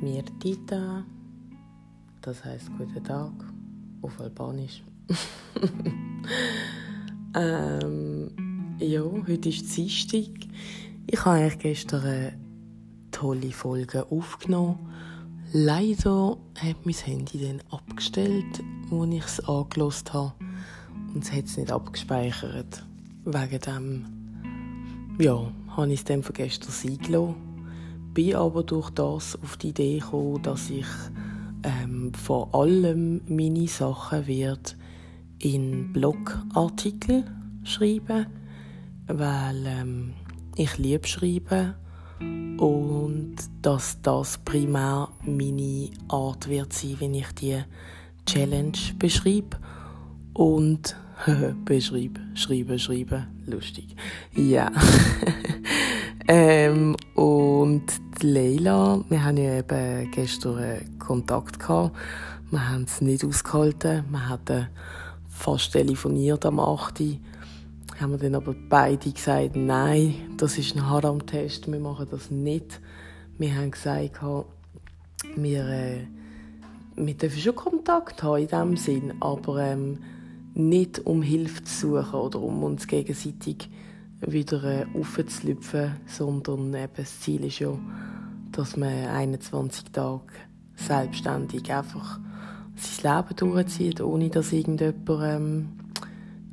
Mirtita, das heißt guten Tag auf Albanisch. ähm, ja, heute ist Dienstag. Ich habe eigentlich gestern eine tolle Folge aufgenommen. Leider hat mein Handy dann abgestellt, als ich es angelost habe. Und es hat es nicht abgespeichert. Wegen dem, ja, habe ich es dann von gestern sein gelassen bin aber durch das auf die Idee gekommen, dass ich ähm, vor allem meine Sachen wird in Blogartikel schreiben, weil ähm, ich liebe schreiben und dass das primär meine Art wird sein, wenn ich die Challenge beschreibe und beschreibe, schreiben, schreiben, lustig, ja. ähm, und Leila, wir haben ja eben gestern Kontakt gehabt. Wir haben es nicht ausgehalten. Wir hatten fast telefoniert am 8. Haben wir dann aber beide gesagt, nein, das ist ein Haram-Test, wir machen das nicht. Wir haben gesagt, wir, äh, wir dürfen schon Kontakt haben in diesem Sinn, aber ähm, nicht um Hilfe zu suchen oder um uns gegenseitig wieder äh, aufzulüpfen, sondern eben das Ziel ist ja, dass man 21 Tage selbstständig einfach sein Leben durchzieht, ohne dass irgendjemand ähm,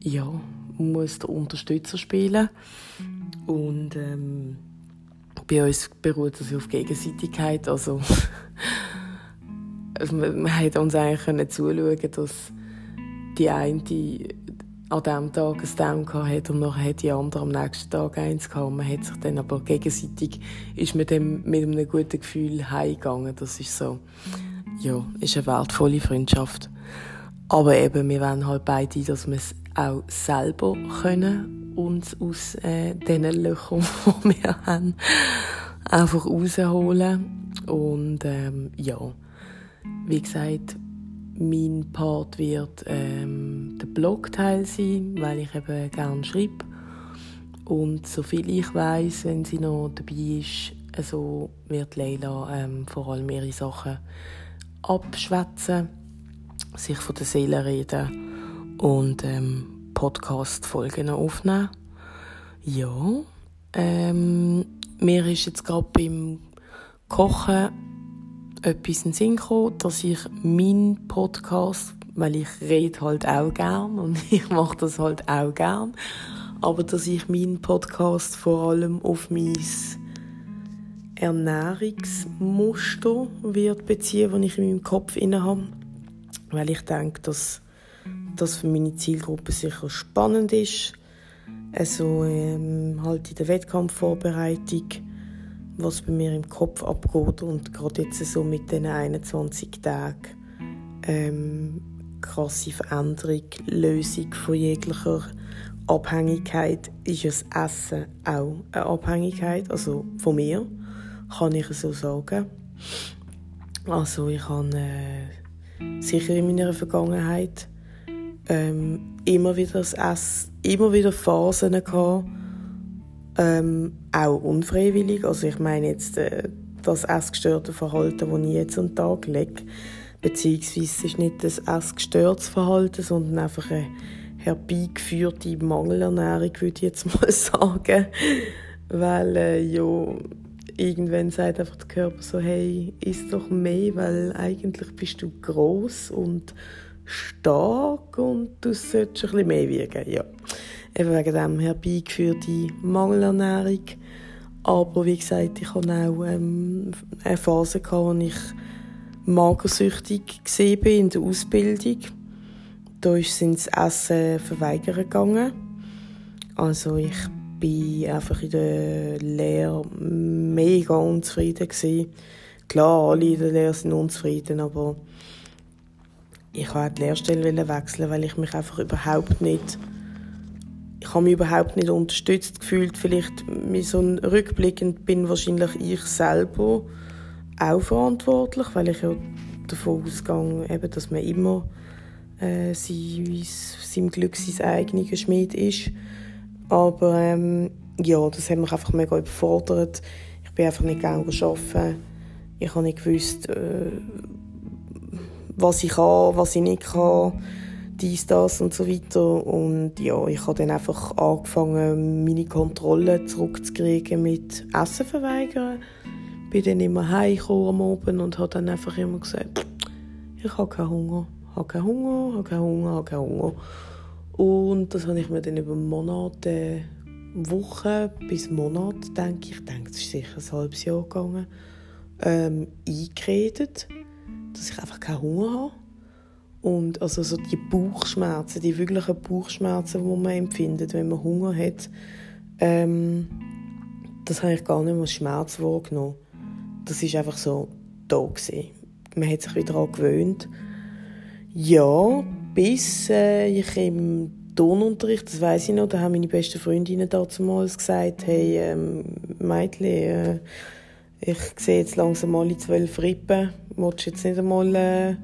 ja, muss der Unterstützer spielen. Und ähm, bei uns beruht das auf Gegenseitigkeit, also man, man hat uns eigentlich können zuschauen, dass die eine an diesem Tag ein Down hatte und nachher hat die andere am nächsten Tag eins gehabt. Man hat sich dann aber gegenseitig, ist mit, dem, mit einem guten Gefühl heimgegangen. Das ist so, ja, ist eine wertvolle Freundschaft. Aber eben, wir wollen halt beide, dass wir es auch selber können, uns aus äh, diesen Löchern, die wir haben, einfach rausholen. Und ähm, ja, wie gesagt, mein Part wird ähm, der Blogteil sein, weil ich eben gerne schreibe. Und soviel ich weiß, wenn sie noch dabei ist, also wird Leila ähm, vor allem ihre Sachen abschwätzen, sich von der Seele reden und ähm, Podcast-Folgen aufnehmen. Ja, ähm, mir ist jetzt gerade beim Kochen etwas in den Sinn gekommen, dass ich meinen Podcast, weil ich rede halt auch gern und ich mache das halt auch gern, aber dass ich meinen Podcast vor allem auf mein Ernährungsmuster wird beziehen, das ich in meinem Kopf inne habe, weil ich denke, dass das für meine Zielgruppe sicher spannend ist. Also ähm, halt in der Wettkampfvorbereitung was bei mir im Kopf abgeht und gerade jetzt so mit den 21 Tagen ähm, krasse Veränderung, Lösung von jeglicher Abhängigkeit ist das Essen auch eine Abhängigkeit, also von mir, kann ich so sagen. Also ich habe äh, sicher in meiner Vergangenheit ähm, immer wieder das Essen, immer wieder Phasen gehabt, ähm, auch unfreiwillig. Also ich meine jetzt äh, das essgestörte Verhalten, das ich jetzt an den Tag lege, beziehungsweise ist nicht das essgestörtes Verhalten, sondern einfach eine herbeigeführte Mangelernährung, würde ich jetzt mal sagen. Weil, äh, ja, irgendwann sagt einfach der Körper so, hey, isst doch mehr, weil eigentlich bist du groß und stark und du solltest ein bisschen mehr wiegen, ja eben wegen dem herbeigeführte Mangelernährung. Aber wie gesagt, ich hatte auch ähm, eine Phase, gehabt, wo ich magersüchtig war in der Ausbildung. Da ist das Essen verweigern gegangen. Also ich war einfach in der Lehre mega unzufrieden gewesen. Klar, alle in der Lehre sind unzufrieden, aber ich wollte die Lehrstelle wechseln, weil ich mich einfach überhaupt nicht ich habe mich überhaupt nicht unterstützt gefühlt. Vielleicht mit so einem Rückblickend bin wahrscheinlich ich selber auch verantwortlich, weil ich ja davon ausgehe, dass man immer äh, sein, seinem Glück sein eigener Schmied ist. Aber ähm, ja, das hat mich einfach mega überfordert. Ich bin einfach nicht gerne arbeiten. Ich habe nicht gewusst, äh, was ich kann, was ich nicht kann, dies, das und so weiter. Und ja, ich habe dann einfach angefangen, meine Kontrolle zurückzukriegen mit Essen verweigern. Bin dann immer heimgekommen am Abend und habe dann einfach immer gesagt, ich habe keinen Hunger, habe keinen Hunger, habe keinen Hunger, habe keinen Hunger. Und das habe ich mir dann über Monate, Wochen bis Monate, denke ich, denke, es ist sicher ein halbes Jahr gegangen, ähm, eingeredet, dass ich einfach keinen Hunger habe. Und also so die Bauchschmerzen, die wirklichen Bauchschmerzen, die man empfindet, wenn man Hunger hat, ähm, das habe ich gar nicht mehr als Schmerz wahrgenommen. Das ist einfach so da gewesen. Man hat sich wieder daran gewöhnt. Ja, bis äh, ich im Turnunterricht, das weiß ich noch, da haben meine besten Freundinnen damals gesagt, hey, ähm, Mädchen, äh, ich sehe jetzt langsam alle zwölf Rippen, willst du jetzt nicht einmal äh,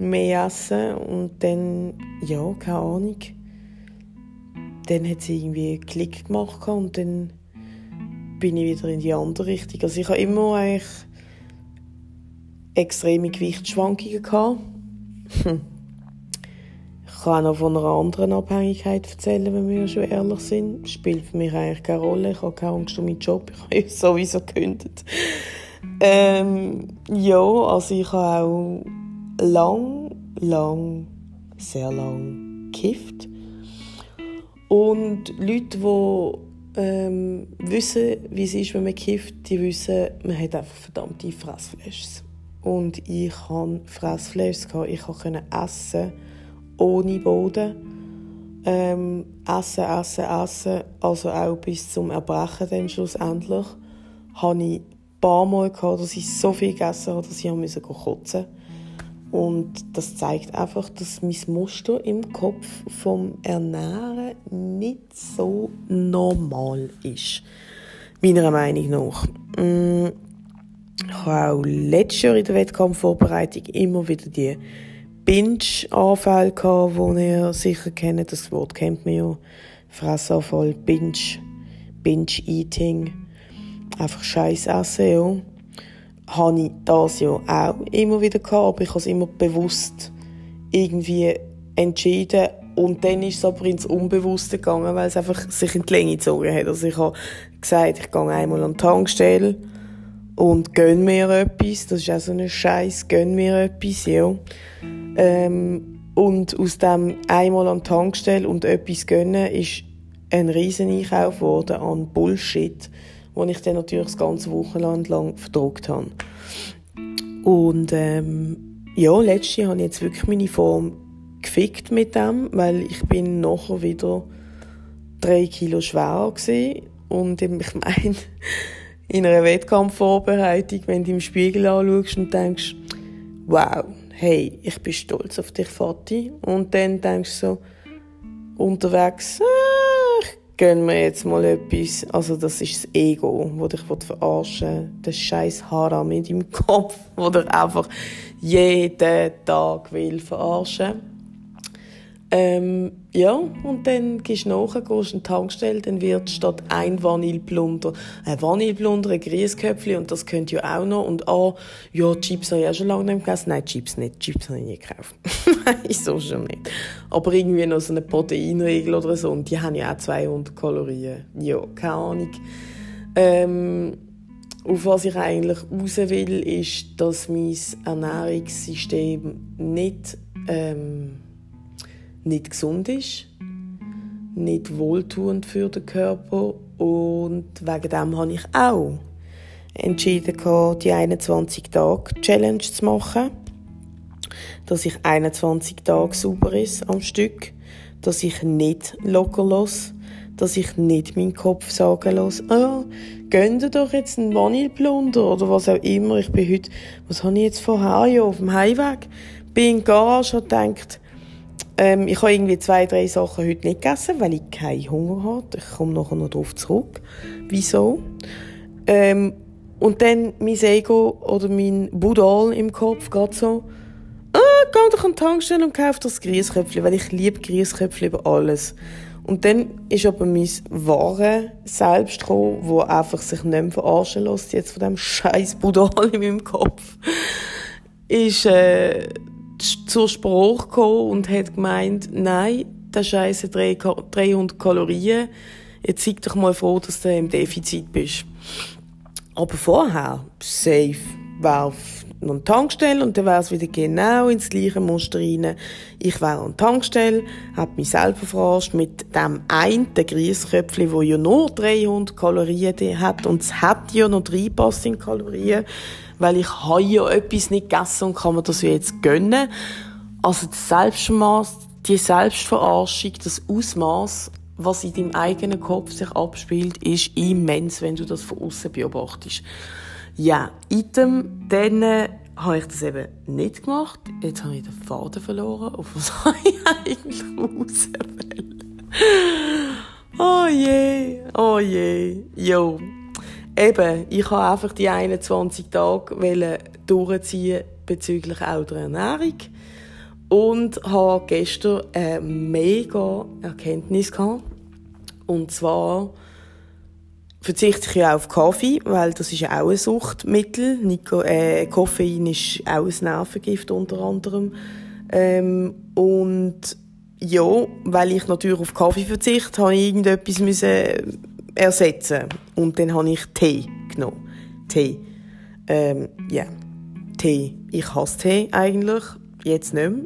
mehr essen? Und dann, ja, keine Ahnung, dann hat sie irgendwie einen Klick gemacht und dann bin ich wieder in die andere Richtung. Also ich habe immer eigentlich extreme Gewichtsschwankungen gehabt. Ich kann auch noch von einer anderen Abhängigkeit erzählen, wenn wir schon ehrlich sind. Spielt für mich eigentlich keine Rolle. Ich habe keine Angst um meinen Job. Ich habe sowieso gekündigt. Ähm, ja, also ich habe auch lang, lang, sehr lang gekifft. Und Leute, die ähm, wissen, wie es ist, wenn man kifft, die wissen, man hat einfach verdammte Fressflashes. Und ich hatte Fressflashes. Ich konnte essen ohne Boden. Ähm, essen, essen, essen, also auch bis zum Erbrechen dann schlussendlich, hatte ich ein paar Mal, gehabt, dass ich so viel gegessen habe, dass ich musste kotzen Und das zeigt einfach, dass mein Muster im Kopf vom Ernähren nicht so normal ist. Meiner Meinung nach. Mm, ich habe auch letztes Jahr in der Wettkampfvorbereitung immer wieder die Binge-Anfälle gehabt, die ihr sicher kennt. Das Wort kennt man ja. Fressanfall, Binge, Binge-Eating. Einfach Scheiß essen, ja. Habe ich das ja auch immer wieder gehabt, aber ich habe es immer bewusst irgendwie entschieden. Und dann ist es aber ins Unbewusste gegangen, weil es einfach sich in die Länge gezogen hat. Also ich habe gesagt, ich gehe einmal an die Tankstelle und gönn mir etwas. Das ist auch so ein Scheiß, gönn mir etwas, ja. Ähm, und aus dem einmal an die Tankstelle und etwas gönnen ist ein riesen Einkauf geworden an Bullshit, den ich dann natürlich das ganze Wochenende lang verdruckt habe. Und ähm, ja, letztes Jahr habe ich jetzt wirklich meine Form gefickt mit dem, weil ich bin nachher wieder drei Kilo schwerer gewesen. und ich meine, in einer Wettkampfvorbereitung, wenn du im Spiegel anschaust und denkst, wow, hey, ich bin stolz auf dich, Vati. Und dann denkst du so, unterwegs, ah, gönn mir jetzt mal etwas. Also das ist das Ego, das dich verarschen will. Das scheiß Haram in deinem Kopf, das dich einfach jeden Tag will verarschen ähm, ja, und dann gehst du nach, gehst in die Tankstelle, dann wird statt ein Vanilleblunder ein Vanilleblunder, ein Grießköpfchen und das könnt ihr auch noch. Und ah, ja, Chips habe ich auch schon lange nicht gegessen. Nein, Chips nicht. Chips habe ich nie gekauft. Nein, so schon nicht. Aber irgendwie noch so eine Proteinregel oder so. Und die haben ja auch 200 Kalorien. Ja, keine Ahnung. Ähm, auf was ich eigentlich raus will, ist, dass mein Ernährungssystem nicht... Ähm, nicht gesund ist, nicht wohltuend für den Körper und wegen dem habe ich auch entschieden, die 21 Tage Challenge zu machen, dass ich 21 Tage sauber ist am Stück, dass ich nicht locker los, dass ich nicht meinen Kopf sagen lasse, ah, gönn dir doch jetzt einen Vanilleblunder oder was auch immer. Ich bin heute, was habe ich jetzt vorher? Ah, ja, auf dem Heimweg. Bin in der Garage und gedacht, ähm, ich habe irgendwie zwei, drei Sachen heute nicht gegessen, weil ich keinen Hunger hatte. Ich komme nachher noch darauf zurück. Wieso? Ähm, und dann mein Ego oder mein Budal im Kopf geht so, ah, geh doch an die Tankstelle und kauf das Grießköpfchen, weil ich liebe Grießköpfchen über alles. Und dann ist aber mein wahre Selbst gekommen, wo einfach sich nicht mehr verarschen lässt, jetzt von dem scheiß Budal in meinem Kopf, ist äh, zur Sprache gekommen und hat gemeint, nein, der scheiße 300 Kalorien, jetzt sei doch mal froh, dass du im Defizit bist. Aber vorher, safe, wäre noch eine Tankstelle und dann wäre es wieder genau ins gleiche Muster rein. Ich wäre an der Tankstelle, habe mich selber verarscht mit dem einen Griesköpfchen, wo ja nur 300 Kalorien hat und es hat ja noch reinpasst in Kalorien, weil ich habe ja etwas nicht gegessen und kann mir das jetzt gönnen. Also das Selbstmaß, die Selbstverarschung, das Ausmaß, was in deinem eigenen Kopf sich abspielt, ist immens, wenn du das von außen beobachtest. Ja, item, dann äh, habe ich das eben nicht gemacht. Jetzt habe ich den Faden verloren. Auf was habe ich eigentlich raus Oh je, oh je, jo. Eben, ich habe einfach die 21 Tage durchziehen bezüglich auch der Ernährung und habe gestern eine mega Erkenntnis gehabt. Und zwar verzichte ich ja auf Kaffee, weil das ist ja auch ein Suchtmittel. Nico, äh, Koffein ist auch ein Nervengift unter anderem. Ähm, und ja, weil ich natürlich auf Kaffee verzichte, habe ich irgendetwas müssen ersetzen und dann habe ich Tee genommen. Tee. Ähm, ja, Tee. Ich hasse Tee eigentlich, jetzt nicht mehr.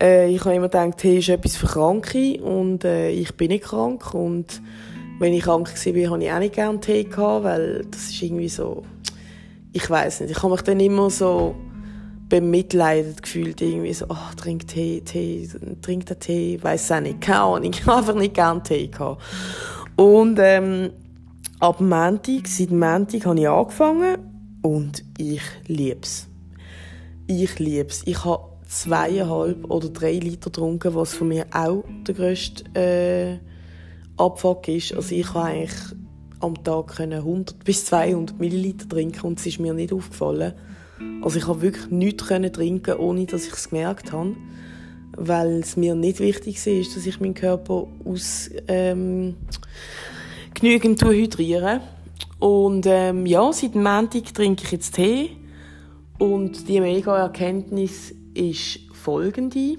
äh, ich habe immer gedacht, Tee ist etwas für Kranke und äh, ich bin nicht krank und wenn ich krank war, habe ich auch nicht gerne Tee gehabt, weil das ist irgendwie so, ich weiß nicht, ich habe mich dann immer so bemitleidet gefühlt, irgendwie so, oh, trink Tee, Tee, trink den Tee, weiß auch nicht, keine Ahnung, ich habe einfach nicht gerne Tee gehabt. Und ähm, ab Montag, seit Montag habe ich angefangen und ich lieb's. Ich lieb's. Ich habe zweieinhalb oder drei Liter getrunken, was von mir auch der grösste äh, Abfuck ist. Also ich habe eigentlich am Tag 100 bis 200 Milliliter trinken und es ist mir nicht aufgefallen. Also ich habe wirklich nichts trinken, ohne dass ich es gemerkt habe, weil es mir nicht wichtig ist, dass ich meinen Körper aus ähm, genügend hydriere. Und ähm, ja, seit Montag trinke ich jetzt Tee und die mega Erkenntnis ist folgende.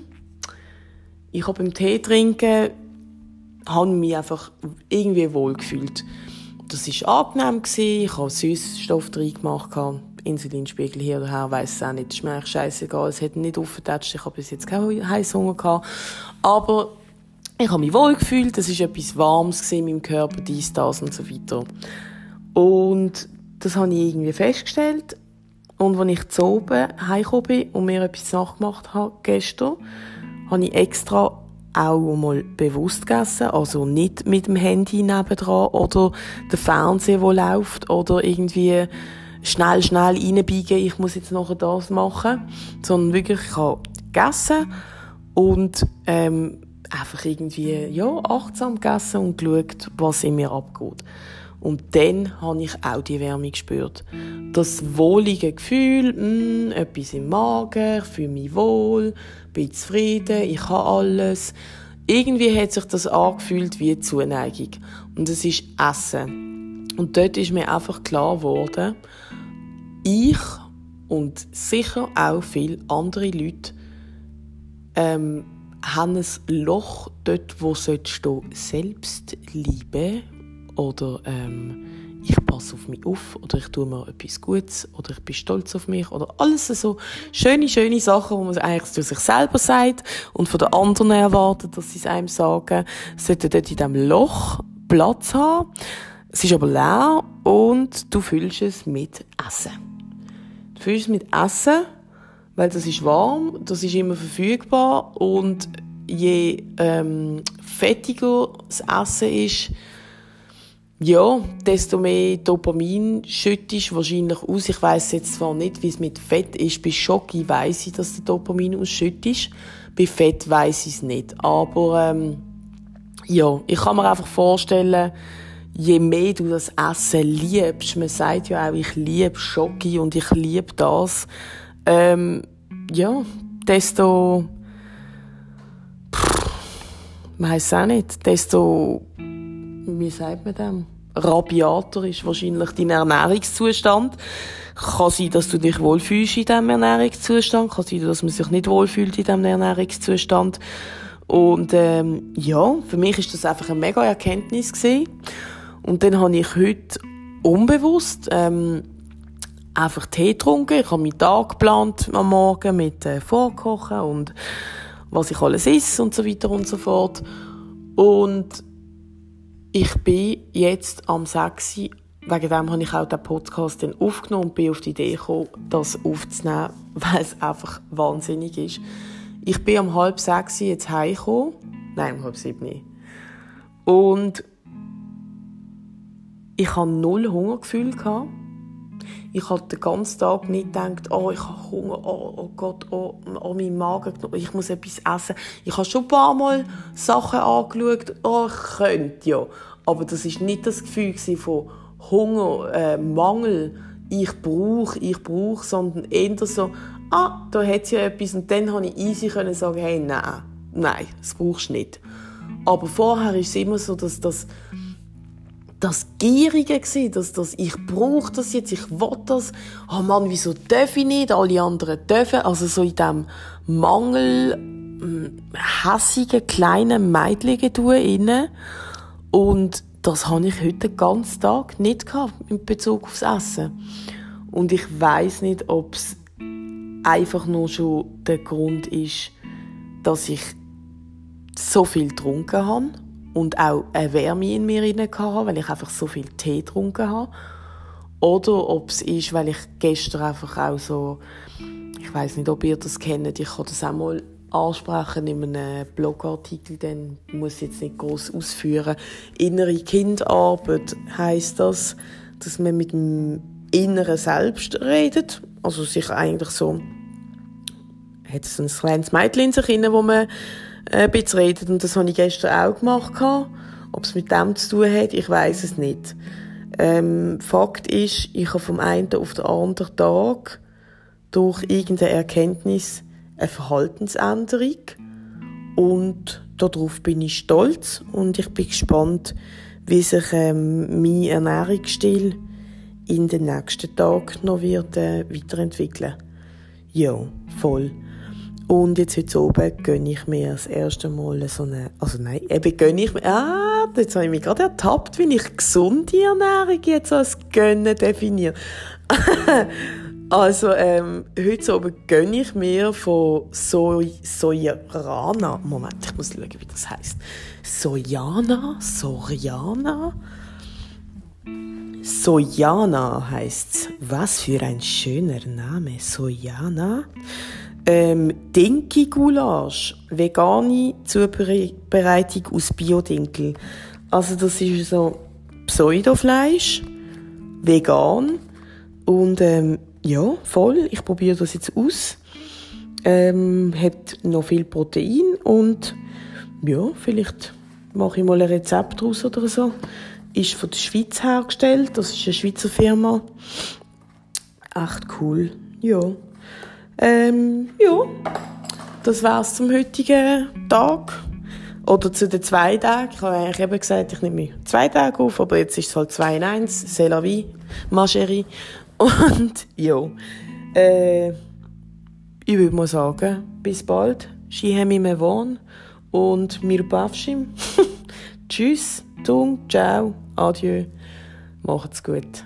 Ich habe beim Tee trinken habe mich einfach irgendwie wohl gefühlt. Das war angenehm. Ich habe Süßstoff drin gemacht. Insulinspiegel hier oder her, weiss es auch nicht. Ist mir eigentlich scheißegal. Es hat nicht aufgetatscht. Ich habe bis jetzt keinen Heißhunger gehabt. Aber ich habe mich wohl gefühlt. Es war etwas Warmes in meinem Körper, dies, das und so weiter. Und das habe ich irgendwie festgestellt. Und als ich zu oben heimgekommen bin und mir etwas nachgemacht habe, gestern, habe ich extra auch mal bewusst gegessen, also nicht mit dem Handy nebendran oder der Fernseher, der läuft oder irgendwie schnell, schnell reinbiegen, ich muss jetzt nachher das machen, sondern wirklich, ich habe gegessen und ähm, einfach irgendwie ja, achtsam gegessen und geschaut, was in mir abgeht. Und dann habe ich auch die Wärme gespürt. Das wohlige Gefühl, mh, hm, etwas im Magen, ich fühle mich wohl, bin zufrieden, ich habe alles. Irgendwie hat sich das angefühlt wie Zuneigung. Und es ist Essen. Und dort ist mir einfach klar geworden, ich und sicher auch viele andere Leute ähm, haben ein Loch dort, wo sollte Selbstliebe oder ähm, ich passe auf mich auf oder ich tue mir etwas Gutes oder ich bin stolz auf mich oder alles so schöne, schöne Sachen, wo man eigentlich zu sich selber sagt und von den anderen erwartet, dass sie es einem sagen, sollten dort in diesem Loch Platz haben. Es ist aber leer und du fühlst es mit Essen. Du fühlst es mit Essen, weil das ist warm, das ist immer verfügbar und je ähm, fettiger das Essen ist, ja, desto mehr Dopamin schüttest du wahrscheinlich aus. Ich weiß jetzt zwar nicht, wie es mit Fett ist. Bei Schoki weiß ich, dass du Dopamin ausschüttest. Bei Fett weiß ich es nicht. Aber ähm, ja, ich kann mir einfach vorstellen, je mehr du das Essen liebst, man sagt ja auch, ich liebe Schoki und ich liebe das, ähm, ja, desto weiß auch nicht, desto, wie sagt man dem? Rabiater ist wahrscheinlich dein Ernährungszustand. Kann sein, dass du dich wohlfühlst in diesem Ernährungszustand. Kann sein, dass man sich nicht wohlfühlt in diesem Ernährungszustand. Und ähm, ja, für mich ist das einfach eine mega Erkenntnis gewesen. Und dann habe ich heute unbewusst ähm, einfach Tee getrunken. Ich habe meinen Tag geplant am Morgen mit äh, Vorkochen und was ich alles esse und so weiter und so fort. Und ich bin jetzt am 6. Wegen dem habe ich auch den Podcast dann aufgenommen und bin auf die Idee gekommen, das aufzunehmen, weil es einfach wahnsinnig ist. Ich bin um halb sechs jetzt heimgekommen. Nein, um halb sieben. Und ich hatte null Hungergefühl. Ich habe den ganzen Tag nicht gedacht, oh, ich habe Hunger, oh, oh Gott, oh, oh, mein Magen, ich muss etwas essen. Ich habe schon ein paar Mal Sachen angeschaut, oh, ich könnte ja. Aber das war nicht das Gefühl von Hunger, äh, Mangel, ich brauche, ich brauche, sondern eher so, ah, da hat ja etwas. Und dann konnte ich easy können sagen, hey, nein, nein, das brauchst du nicht. Aber vorher ist es immer so, dass das, das Gierige war, dass das, ich brauche das jetzt, ich will das. Oh Mann, wieso darf ich nicht? Alle anderen dürfen. Also so in diesem Mangel, hm, hässigen, kleinen Mädchen inne. Und das habe ich heute den ganzen Tag nicht gehabt, in Bezug aufs Essen. Und ich weiß nicht, ob es einfach nur schon der Grund ist, dass ich so viel getrunken habe und auch eine Wärme in mir hatte, weil ich einfach so viel Tee getrunken habe. Oder ob es ist, weil ich gestern einfach auch so, ich weiß nicht, ob ihr das kennt, ich kann das auch mal ansprechen in einem Blogartikel, dann muss ich jetzt nicht groß ausführen. Innere Kindarbeit heißt das, dass man mit dem inneren Selbst redet, also sich eigentlich so hat es ein kleines Mädchen in sich wo man ein bisschen redet und das habe ich gestern auch gemacht. Ob es mit dem zu tun hat, ich weiß es nicht. Ähm, Fakt ist, ich habe vom einen auf den anderen Tag durch irgendeine Erkenntnis eine Verhaltensänderung und darauf bin ich stolz und ich bin gespannt, wie sich ähm, mein Ernährungsstil in den nächsten Tagen noch wird äh, weiterentwickeln. Ja, voll. Und jetzt heute oben gönne ich mir das erste Mal so eine, also nein, eben gönne ich mir, ah, jetzt habe ich mich gerade ertappt, wie ich gesunde Ernährung jetzt als Gönnen definiere. Also, ähm, heute oben gönne ich mir von Soy Soyana. Moment, ich muss schauen, wie das heißt. Soyana? Soriana? Soyana heißt's. Was für ein schöner Name. Soyana. Ähm, Dinky Goulash. Vegane Zubereitung aus Biodinkel. Also, das ist so Pseudofleisch. Vegan. Und, ähm, ja, voll. Ich probiere das jetzt aus. Ähm, hat noch viel Protein und ja, vielleicht mache ich mal ein Rezept daraus oder so. Ist von der Schweiz hergestellt. Das ist eine Schweizer Firma. Echt cool. Ja. Ähm, ja. Das war's zum heutigen Tag. Oder zu den zwei Tagen. Ich habe eigentlich eben gesagt, ich nehme zwei Tage auf, aber jetzt ist es halt zwei in eins. C'est la vie, ma chérie. Und ja, äh, ich würde mal sagen, bis bald. Ski me wohn und mir bavschim. Tschüss, tung, ciao, adieu. Macht's gut.